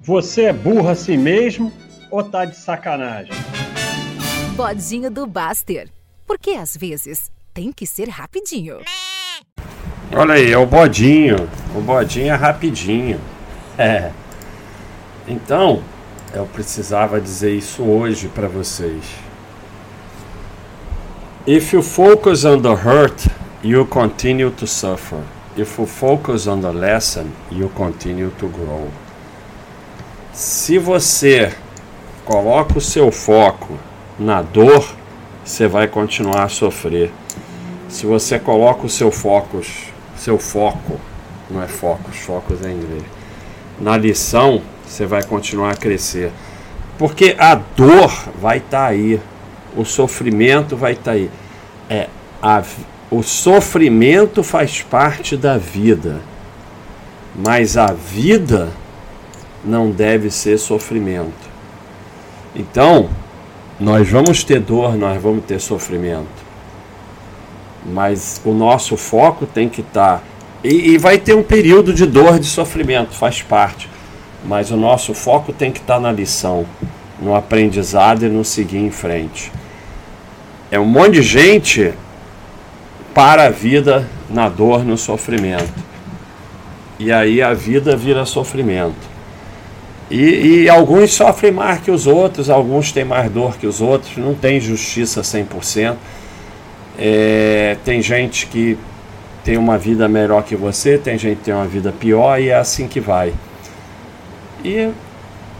Você é burro assim mesmo ou tá de sacanagem? Bodinho do Baster. Porque às vezes tem que ser rapidinho. Olha aí, é o bodinho. O bodinho é rapidinho. É. Então, eu precisava dizer isso hoje para vocês. If you focus on the hurt, you continue to suffer. If you focus on the lesson, you continue to grow. Se você coloca o seu foco na dor, você vai continuar a sofrer. Se você coloca o seu foco, seu foco, não é focos, focos é em inglês, na lição, você vai continuar a crescer. Porque a dor vai estar tá aí, o sofrimento vai estar tá aí. É, a, o sofrimento faz parte da vida, mas a vida não deve ser sofrimento. Então, nós vamos ter dor, nós vamos ter sofrimento. Mas o nosso foco tem que estar. Tá, e, e, vai ter um período de dor, de sofrimento, faz parte. Mas o nosso foco tem que estar tá na lição, no aprendizado e no seguir em frente. É um monte de gente para a vida na dor, no sofrimento. E aí a vida vira sofrimento. E, e, alguns sofrem mais que os outros, alguns têm mais dor que os outros, não tem justiça 100%. É, tem gente que tem uma vida melhor que você, tem gente que tem uma vida pior e é assim que vai. E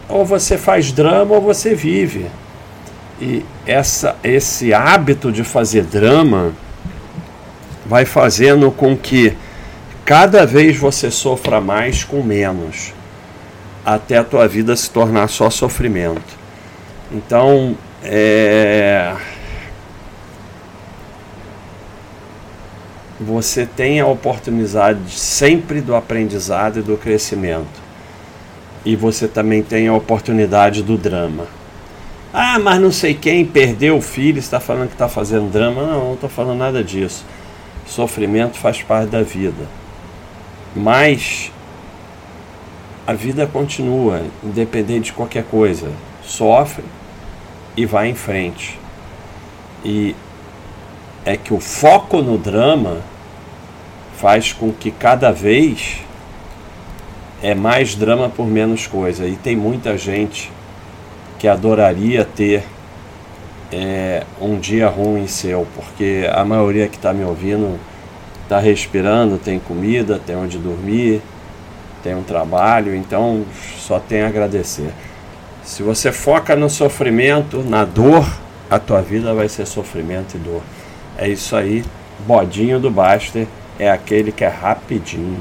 ou você faz drama ou você vive. E essa, esse hábito de fazer drama vai fazendo com que cada vez você sofra mais com menos até a tua vida se tornar só sofrimento. Então, é... você tem a oportunidade sempre do aprendizado e do crescimento. E você também tem a oportunidade do drama. Ah, mas não sei quem perdeu o filho, está falando que está fazendo drama. Não, não estou falando nada disso. Sofrimento faz parte da vida. Mas a vida continua, independente de qualquer coisa. Sofre e vai em frente. E é que o foco no drama faz com que cada vez é mais drama por menos coisa. E tem muita gente que adoraria ter é, um dia ruim seu, porque a maioria que está me ouvindo está respirando, tem comida, tem onde dormir tem um trabalho, então só tem a agradecer. Se você foca no sofrimento, na dor, a tua vida vai ser sofrimento e dor. É isso aí. Bodinho do Baster é aquele que é rapidinho.